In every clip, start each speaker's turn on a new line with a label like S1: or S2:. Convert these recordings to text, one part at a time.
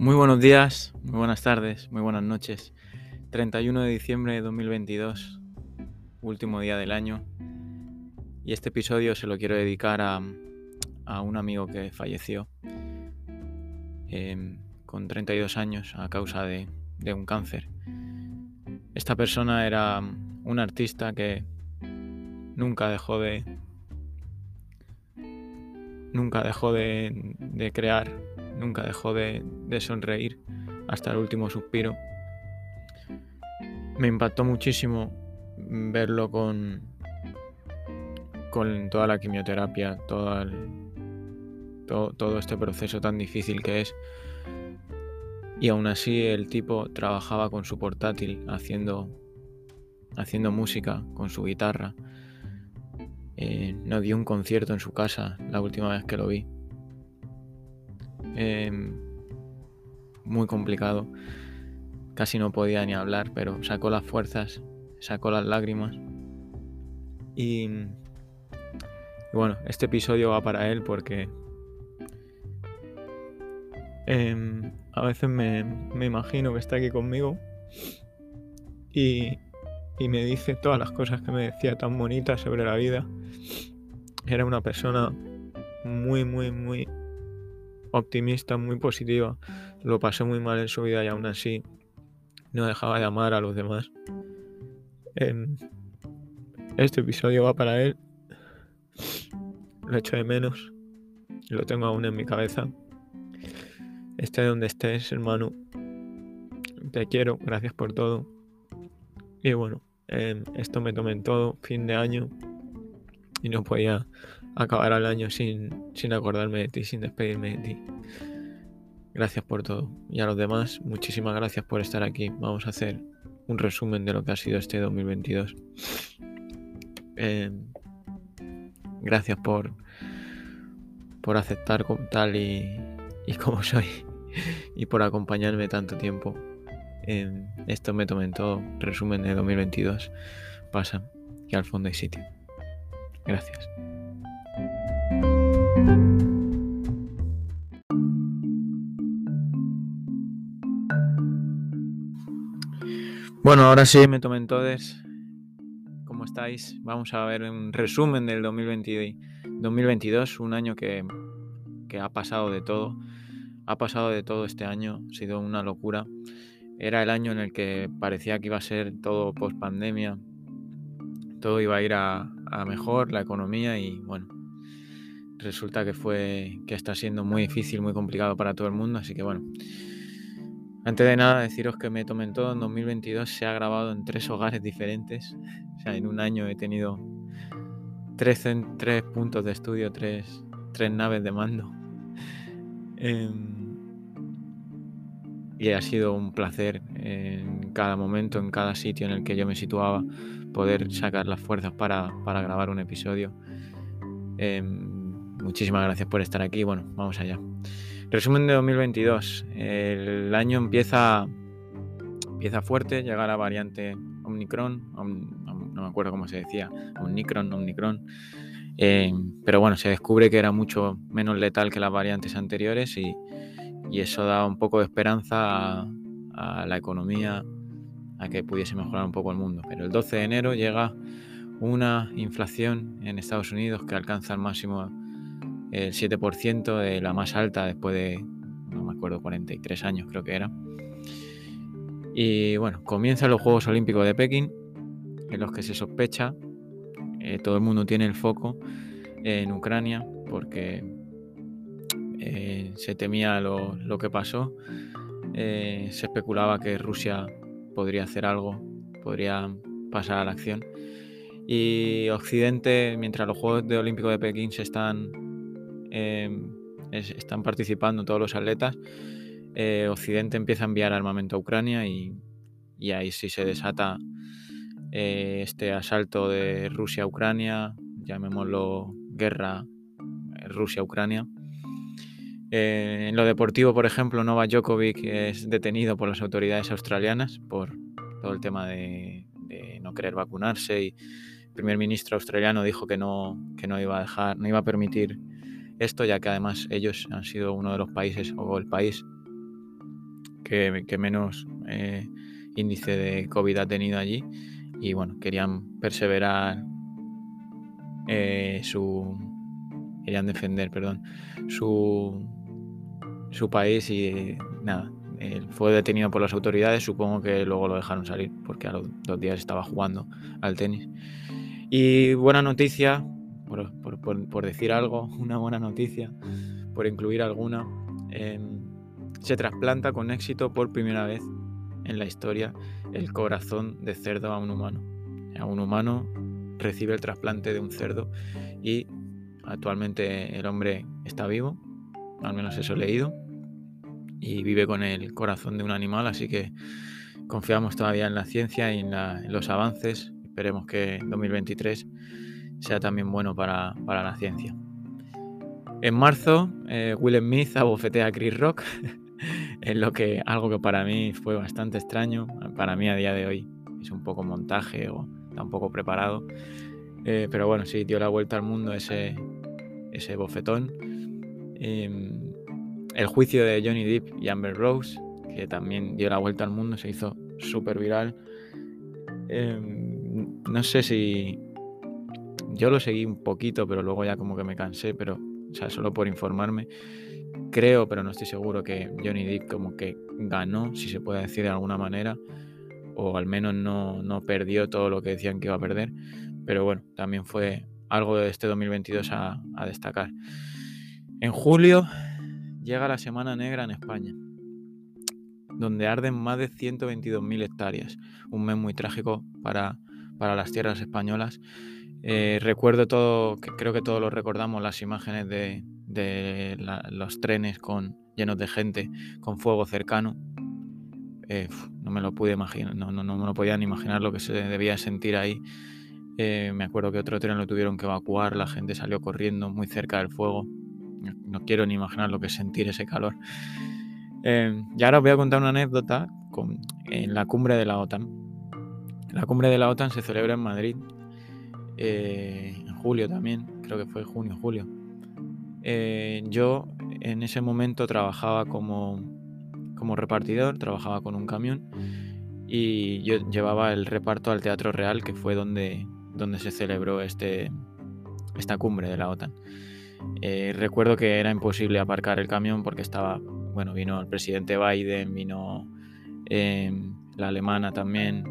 S1: Muy buenos días, muy buenas tardes, muy buenas noches. 31 de diciembre de 2022, último día del año. Y este episodio se lo quiero dedicar a, un amigo que falleció em, con 32 años a causa de, de un cáncer. Esta persona era un artista que nunca dejó de, nunca dejó de, crear, nunca dejó de, sonreír hasta el último suspiro. Me impactó muchísimo verlo con, con toda la quimioterapia, todo, todo, este proceso tan difícil que es. Y aún así el tipo trabajaba con su portátil haciendo, haciendo música con su guitarra eh, no dio un concierto en su casa la última vez que lo vi. Em, muy complicado. Casi no podía ni hablar, pero sacó las fuerzas, sacó las lágrimas. Y, bueno, este episodio va para él porque em, a veces me, me imagino que está aquí conmigo y, y me dice todas las cosas que me decía tan bonitas sobre la vida. Era una persona muy, muy, muy optimista, muy positiva. Lo pasé muy mal en su vida y aún así no dejaba de amar a los demás. Em, este episodio va para él. Lo echo de menos. Lo tengo aún en mi cabeza. Esté donde estés, hermano. Te quiero. Gracias por todo. Y bueno, Em, esto me tomé en todo, fin de año, y no podía acabar el año sin, sin acordarme de ti, sin despedirme de ti. Gracias por todo. Y a los demás, muchísimas gracias por estar aquí. Vamos a hacer un resumen de lo que ha sido este 2022. Em, gracias por, por aceptar como tal y, y como soy y por acompañarme tanto tiempo esto me tomé en todo. Resumen de 2022. Pasa y al fondo hay sitio. Gracias. Bueno, ahora sí me tomen todos. ¿Cómo estáis? Vamos a ver un resumen del 2022, un año que, que ha pasado de todo. Ha pasado de todo este año, ha sido una locura. Era el año en el que parecía que iba a ser todo post pandemia, todo iba a ir a, mejor, la economía y bueno, resulta que fue que está siendo muy difícil, muy complicado para todo el mundo, así que bueno. Antes de nada, deciros que me tomen todo en 2022 se ha grabado en tres hogares diferentes. O sea, en un año he tenido tres, tres puntos de estudio, tres, tres naves de mando. Em, y ha sido un placer en cada momento, en cada sitio en el que yo me situaba, poder sacar las fuerzas para, grabar un episodio. Em, muchísimas gracias por estar aquí. Bueno, vamos allá. Resumen de 2022. El año empieza, empieza fuerte, llega la variante Omicron, no me acuerdo cómo se decía, Omicron, Omicron. Em, pero bueno, se descubre que era mucho menos letal que las variantes anteriores y, eso da un poco de esperanza a, la economía, a que pudiese mejorar un poco el mundo. Pero el 12 de enero llega una inflación en Estados Unidos que alcanza al máximo el 7%, de la más alta después de, no me acuerdo, 43 años creo que era. Y bueno, comienzan los Juegos Olímpicos de Pekín, en los que se sospecha, eh, todo el mundo tiene el foco en Ucrania, porque eh, se temía lo, que pasó. Eh, se especulaba que Rusia podría hacer algo, podría pasar a la acción. Y Occidente, mientras los Juegos de Olímpicos de Pekín se están, em, están participando todos los atletas, eh, Occidente empieza a enviar armamento a Ucrania y, y ahí sí se desata este asalto de Rusia a Ucrania, llamémoslo guerra Rusia-Ucrania. Eh, en lo deportivo, por ejemplo, Novak Djokovic es detenido por las autoridades australianas por todo el tema de, no querer vacunarse y el primer ministro australiano dijo que no, que no iba a dejar, no iba a permitir esto, ya que además ellos han sido uno de los países o el país que, menos eh, índice de COVID ha tenido allí. Y bueno, querían perseverar eh, su. Querían defender, perdón, su, su país y nada. fue detenido por las autoridades, supongo que luego lo dejaron salir porque a los dos días estaba jugando al tenis. Y buena noticia, por, decir algo, una buena noticia, por incluir alguna, em, se trasplanta con éxito por primera vez en la historia el corazón de cerdo a un humano. A un humano recibe el trasplante de un cerdo y actualmente el hombre está vivo, al menos eso he leído, y vive con el corazón de un animal, así que confiamos todavía en la ciencia y en, en los avances. Esperemos que 2023 sea también bueno para, la ciencia. En marzo, eh, Will Smith abofetea a Chris Rock, en lo que algo que para mí fue bastante extraño, para mí a día de hoy es un poco montaje o está un poco preparado, eh, pero bueno, sí, dio la vuelta al mundo ese, ese bofetón. Em, el juicio de Johnny Depp y Amber Rose, que también dio la vuelta al mundo, se hizo súper viral. Em, no sé si yo lo seguí un poquito, pero luego ya como que me cansé, pero, o sea, solo por informarme. Creo, pero no estoy seguro que Johnny Depp como que ganó, si se puede decir de alguna manera, o al menos no, no perdió todo lo que decían que iba a perder. Pero bueno, también fue algo de este 2022 a, destacar. En julio llega la Semana Negra en España, donde arden más de 122.000 hectáreas. Un mes muy trágico para, para las tierras españolas eh, recuerdo todo, creo que todos lo recordamos, las imágenes de, los trenes llenos de gente con fuego cercano. Eh, no me lo pude imaginar, no, lo podía ni imaginar lo que se debía sentir ahí. Eh, me acuerdo que otro tren lo tuvieron que evacuar, la gente salió corriendo muy cerca del fuego. No quiero ni imaginar lo que es sentir ese calor. y ahora os voy a contar una anécdota con, en la cumbre de la OTAN. La cumbre de la OTAN se celebra en Madrid eh, en julio también, creo que fue junio, julio. Eh, yo en ese momento trabajaba como, como repartidor, trabajaba con un camión y yo llevaba el reparto al Teatro Real, que fue donde, donde se celebró este, esta cumbre de la OTAN. Eh, recuerdo que era imposible aparcar el camión porque estaba, bueno, vino el presidente Biden, vino la alemana también,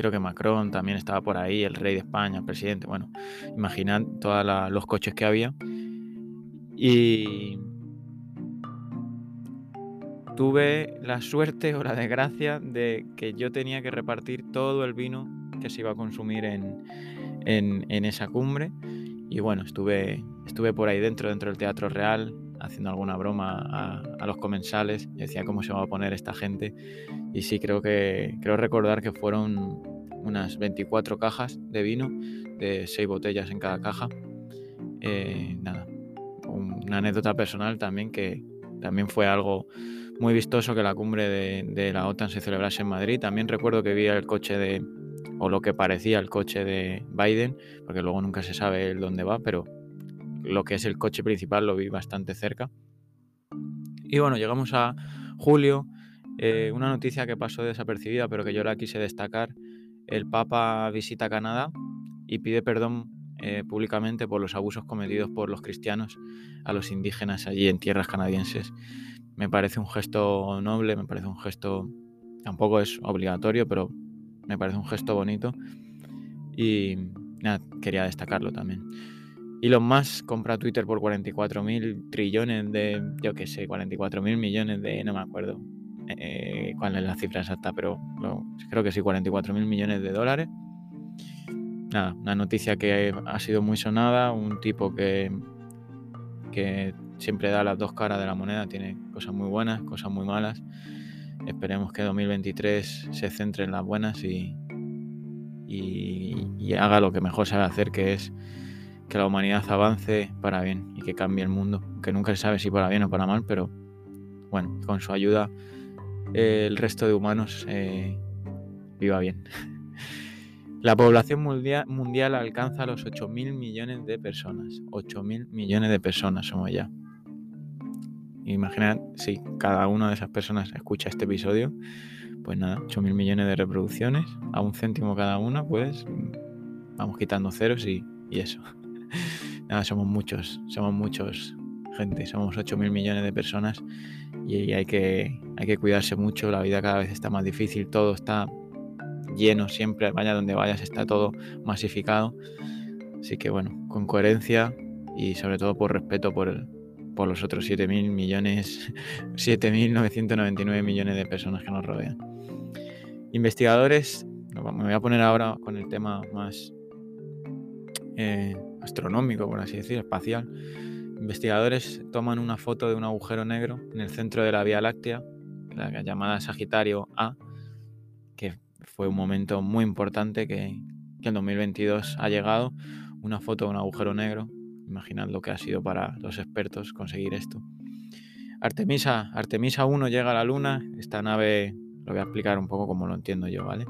S1: creo que Macron también estaba por ahí, el rey de España, el presidente, bueno, imaginad todos los coches que había. Y tuve la suerte o la desgracia de que yo tenía que repartir todo el vino que se iba a consumir en, en, esa cumbre. Y bueno, estuve, estuve por ahí dentro, dentro del Teatro Real, haciendo alguna broma a, a, los comensales. Decía cómo se va a poner esta gente. Y sí, creo que creo recordar que fueron unas 24 cajas de vino, de 6 botellas en cada caja. Eh, nada, una anécdota personal también que también fue algo muy vistoso que la cumbre de, la OTAN se celebrase en Madrid. También recuerdo que vi el coche de, o lo que parecía el coche de Biden, porque luego nunca se sabe dónde va, pero lo que es el coche principal lo vi bastante cerca. Y bueno, llegamos a julio. Eh, una noticia que pasó desapercibida, pero que yo la quise destacar, el Papa visita Canadá y pide perdón eh, públicamente por los abusos cometidos por los cristianos a los indígenas allí en tierras canadienses. Me parece un gesto noble, me parece un gesto, tampoco es obligatorio, pero me parece un gesto bonito y nada, quería destacarlo también. Elon Musk compra Twitter por 44 mil trillones de, yo qué sé, 44 mil millones de, no me acuerdo, eh, cuál es la cifra exacta, pero creo que sí, 44 mil millones de dólares. Nada, una noticia que ha sido muy sonada, un tipo que, que siempre da las dos caras de la moneda, tiene cosas muy buenas, cosas muy malas. Esperemos que 2023 se centre en las buenas y, y, haga lo que mejor sabe hacer, que es que la humanidad avance para bien y que cambie el mundo, que nunca se sabe si para bien o para mal, pero bueno, con su ayuda el resto de humanos eh, viva bien. La población mundial, mundial alcanza los 8.000 millones de personas. 8.000 millones de personas somos ya. imaginad si cada una de esas personas escucha este episodio, pues nada, 8.000 millones de reproducciones, a un céntimo cada una, pues vamos quitando ceros y, eso. nada, somos muchos, somos muchos, gente, somos 8.000 millones de personas y hay que, hay que cuidarse mucho, la vida cada vez está más difícil, todo está lleno siempre, vaya donde vayas, está todo masificado. Así que bueno, con coherencia y sobre todo por respeto por, por los otros 7.000 millones, 7.999 millones de personas que nos rodean. Investigadores, me voy a poner ahora con el tema más eh, astronómico, por así decir, espacial. Investigadores toman una foto de un agujero negro en el centro de la Vía Láctea, la llamada Sagitario A, que fue un momento muy importante que, en 2022 ha llegado, una foto de un agujero negro. Imaginad lo que ha sido para los expertos conseguir esto. Artemisa, Artemisa 1 llega a la Luna, esta nave, lo voy a explicar un poco como lo entiendo yo, ¿vale?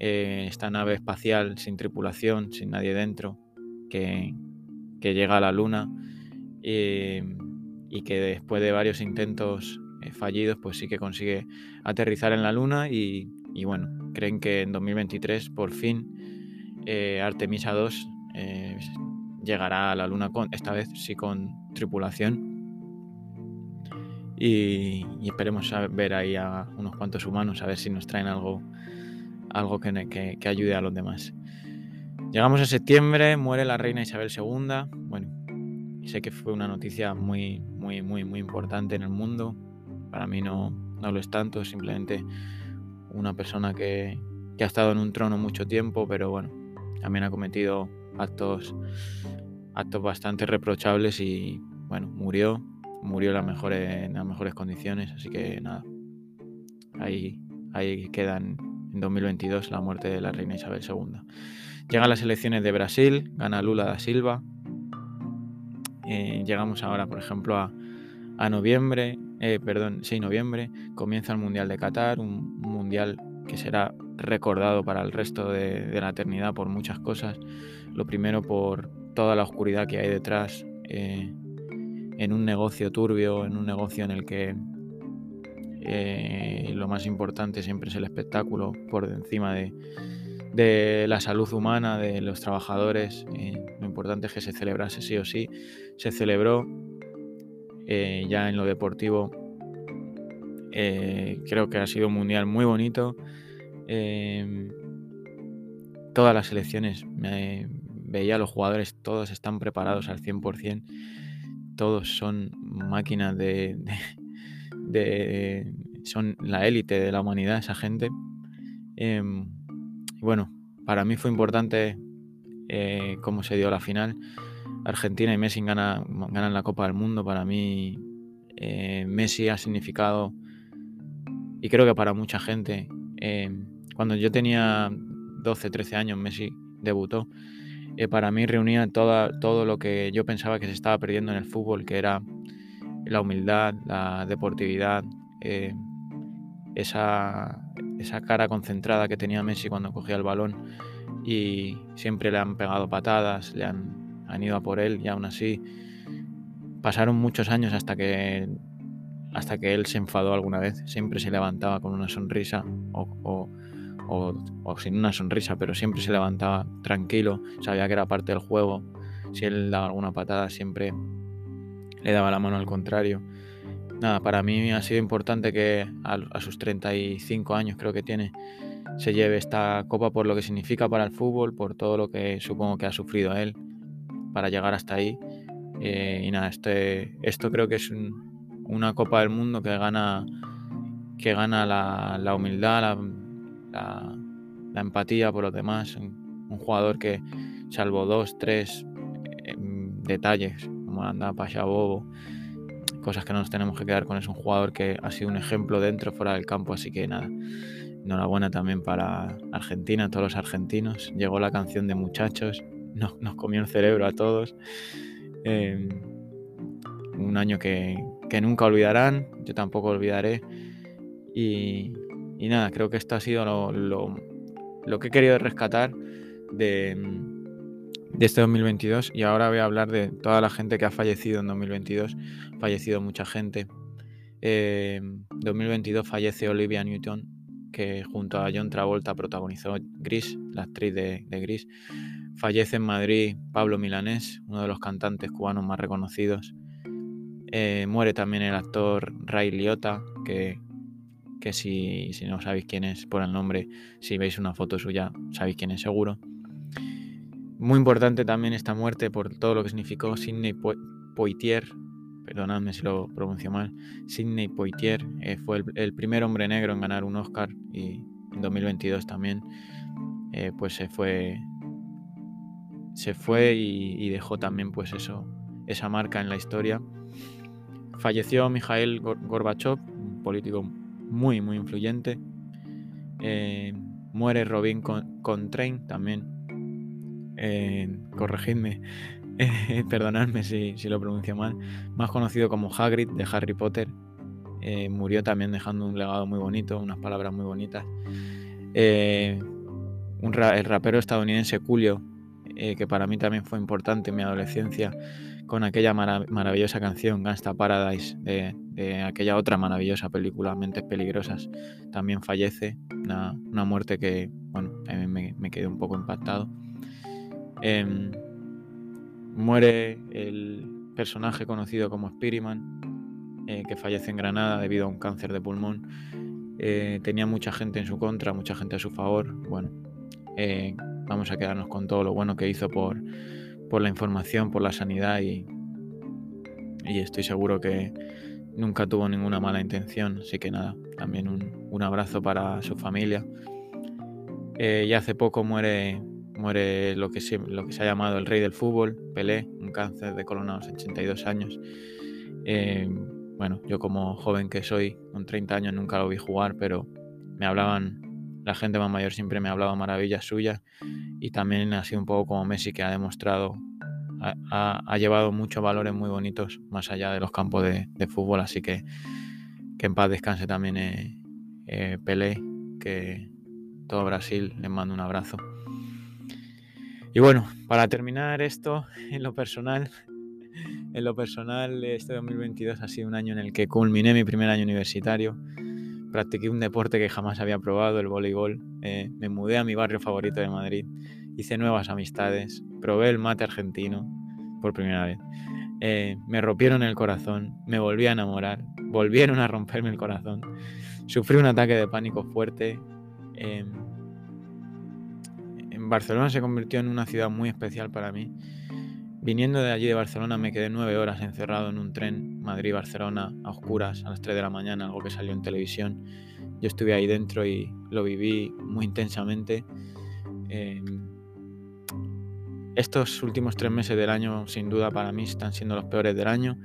S1: Eh, esta nave espacial sin tripulación, sin nadie dentro, que llega a la Luna eh, y que después de varios intentos eh, fallidos, pues sí que consigue aterrizar en la Luna y, bueno, creen que en 2023 por fin eh, Artemisa 2 llegará a la Luna con, esta vez sí con tripulación. Y, esperemos ver ahí a unos cuantos humanos, a ver si nos traen algo, algo que, que ayude a los demás. Llegamos a septiembre, muere la reina Isabel II. Bueno, Sé que fue una noticia muy, muy, muy, muy importante en el mundo. Para mí no, no lo es tanto, simplemente una persona que, ha estado en un trono mucho tiempo, pero bueno, también ha cometido actos, actos bastante reprochables y bueno, murió, murió en las mejores, en las mejores condiciones, así que nada, ahí, ahí quedan en 2022 la muerte de la reina Isabel II. Llegan las elecciones de Brasil, gana Lula da Silva, eh, llegamos ahora, por ejemplo, a, noviembre, eh, perdón, 6 noviembre, comienza el Mundial de Qatar, un, mundial que será recordado para el resto de, la eternidad por muchas cosas. Lo primero por toda la oscuridad que hay detrás eh, en un negocio turbio, en un negocio en el que lo más importante siempre es el espectáculo por encima de, de la salud humana, de los trabajadores. Eh, lo importante es que se celebrase sí o sí. Se celebró eh, ya en lo deportivo. Eh, creo que ha sido un mundial muy bonito. todas las selecciones, me, veía a los jugadores, todos están preparados al 100%. Todos son máquinas de, de son la élite de la humanidad, esa gente. Em, bueno, para mí fue importante eh, cómo se dio la final. Argentina y Messi ganan, ganan la Copa del Mundo. Para mí, eh, Messi ha significado, y creo que para mucha gente, eh, cuando yo tenía 12, 13 años, Messi debutó. para mí reunía todo lo que yo pensaba que se estaba perdiendo en el fútbol, que era la humildad, la deportividad, esa, esa cara concentrada que tenía Messi cuando cogía el balón y siempre le han pegado patadas, le han, han ido a por él y aún así pasaron muchos años hasta que hasta que él se enfadó alguna vez. Siempre se levantaba con una sonrisa o, o, sin una sonrisa, pero siempre se levantaba tranquilo, sabía que era parte del juego. Si él daba alguna patada, siempre le daba la mano al contrario nada, para mí ha sido importante que a, sus 35 años creo que tiene, se lleve esta copa por lo que significa para el fútbol, por todo lo que supongo que ha sufrido él para llegar hasta ahí. Eh, y nada, este, esto creo que es una copa del mundo que gana, que gana la, humildad, la, empatía por los demás. Un, jugador que, salvo dos, tres eh, detalles, como anda Pasha Bobo, cosas que no nos tenemos que quedar con. Es un jugador que ha sido un ejemplo dentro, fuera del campo, así que nada. Enhorabuena también para Argentina, todos los argentinos. Llegó la canción de muchachos, nos, nos comió el cerebro a todos. Em, un año que, nunca olvidarán, yo tampoco olvidaré. Y, nada, creo que esto ha sido lo, que he querido rescatar de, de este 2022 y ahora voy a hablar de toda la gente que ha fallecido en 2022. Ha fallecido mucha gente. En 2022 fallece Olivia Newton, que junto a John Travolta protagonizó Gris, la actriz de, Gris. Fallece en Madrid Pablo Milanés, uno de los cantantes cubanos más reconocidos. Eh, muere también el actor Ray Liotta, que, que si, si, no sabéis quién es por el nombre, si veis una foto suya, sabéis quién es seguro. Muy importante también esta muerte por todo lo que significó Sidney Poitier, perdonadme si lo pronuncio mal, Sidney Poitier eh, fue el, primer hombre negro en ganar un Oscar y en 2022 también eh, pues se fue se fue y, dejó también pues eso esa marca en la historia. Falleció Mikhail Gorbachev un político muy muy influyente. Eh, muere Robin Contrain también corregidme eh, perdonadme si, lo pronuncio mal, más conocido como Hagrid de Harry Potter. Eh, murió también dejando un legado muy bonito, unas palabras muy bonitas. Eh, el rapero estadounidense Julio, que para mí también fue importante en mi adolescencia, con aquella maravillosa canción Gangsta Paradise de, aquella otra maravillosa película Mentes Peligrosas, también fallece. Una, muerte que, bueno, me, me quedé un poco impactado. Em, Muere el personaje conocido como Spiritman, eh, que fallece en Granada debido a un cáncer de pulmón. Eh, tenía mucha gente en su contra, mucha gente a su favor. Bueno, eh, vamos a quedarnos con todo lo bueno que hizo por, por la información, por la sanidad y, y, estoy seguro que nunca tuvo ninguna mala intención. Así que nada, también un, un abrazo para su familia. y hace poco muere Muere lo que, se, lo que se ha llamado el rey del fútbol, Pelé, un cáncer de colon a los 82 años. Eh, bueno, yo como joven que soy, con 30 años nunca lo vi jugar, pero me hablaban, la gente más mayor siempre me hablaba maravillas suyas y también ha sido un poco como Messi que ha demostrado, ha, llevado muchos valores muy bonitos más allá de los campos de, fútbol, así que que en paz descanse también eh, eh, Pelé, que todo Brasil les mando un abrazo. Y bueno, para terminar esto, en lo personal, en lo personal, este 2022 ha sido un año en el que culminé mi primer año universitario. Practiqué un deporte que jamás había probado, el voleibol. Eh, me mudé a mi barrio favorito de Madrid. Hice nuevas amistades. Probé el mate argentino por primera vez. Eh, me rompieron el corazón. Me volví a enamorar. Volvieron a romperme el corazón. Sufrí un ataque de pánico fuerte. Eh, Barcelona se convirtió en una ciudad muy especial para mí. Viniendo de allí de Barcelona me quedé nueve horas encerrado en un tren Madrid-Barcelona a oscuras a las 3 de la mañana, algo que salió en televisión. Yo estuve ahí dentro y lo viví muy intensamente. Em, estos últimos tres meses del año sin duda para mí están siendo los peores del año,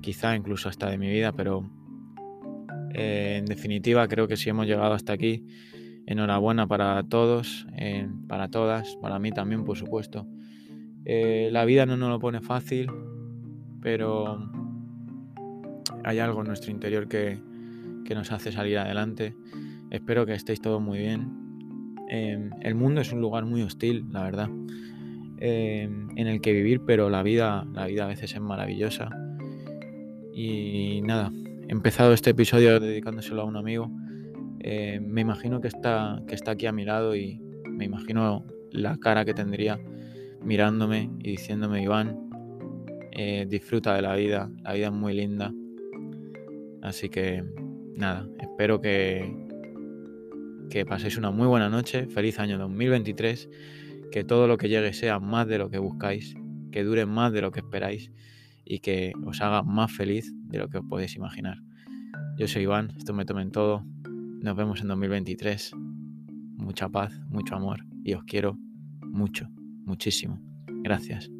S1: quizá incluso hasta de mi vida, pero eh, en definitiva creo que si hemos llegado hasta aquí enhorabuena para todos, eh, para todas, para mí también, por supuesto. Eh, la vida no nos lo pone fácil, pero hay algo en nuestro interior que, nos hace salir adelante. Espero que estéis todos muy bien. Em, el mundo es un lugar muy hostil, la verdad, em, en el que vivir, pero la vida, la vida a veces es maravillosa. Y nada, he empezado este episodio dedicándoselo a un amigo eh, me imagino que está, que está aquí a mi lado y me imagino la cara que tendría mirándome y diciéndome, Iván, eh, disfruta de la vida, la vida es muy linda. Así que nada, espero que, que paséis una muy buena noche, feliz año 2023, que todo lo que llegue sea más de lo que buscáis, que dure más de lo que esperáis y que os haga más feliz de lo que os podéis imaginar. Yo soy Iván, esto me tomen todo. Nos vemos en 2023. Mucha paz, mucho amor y os quiero mucho, muchísimo. Gracias.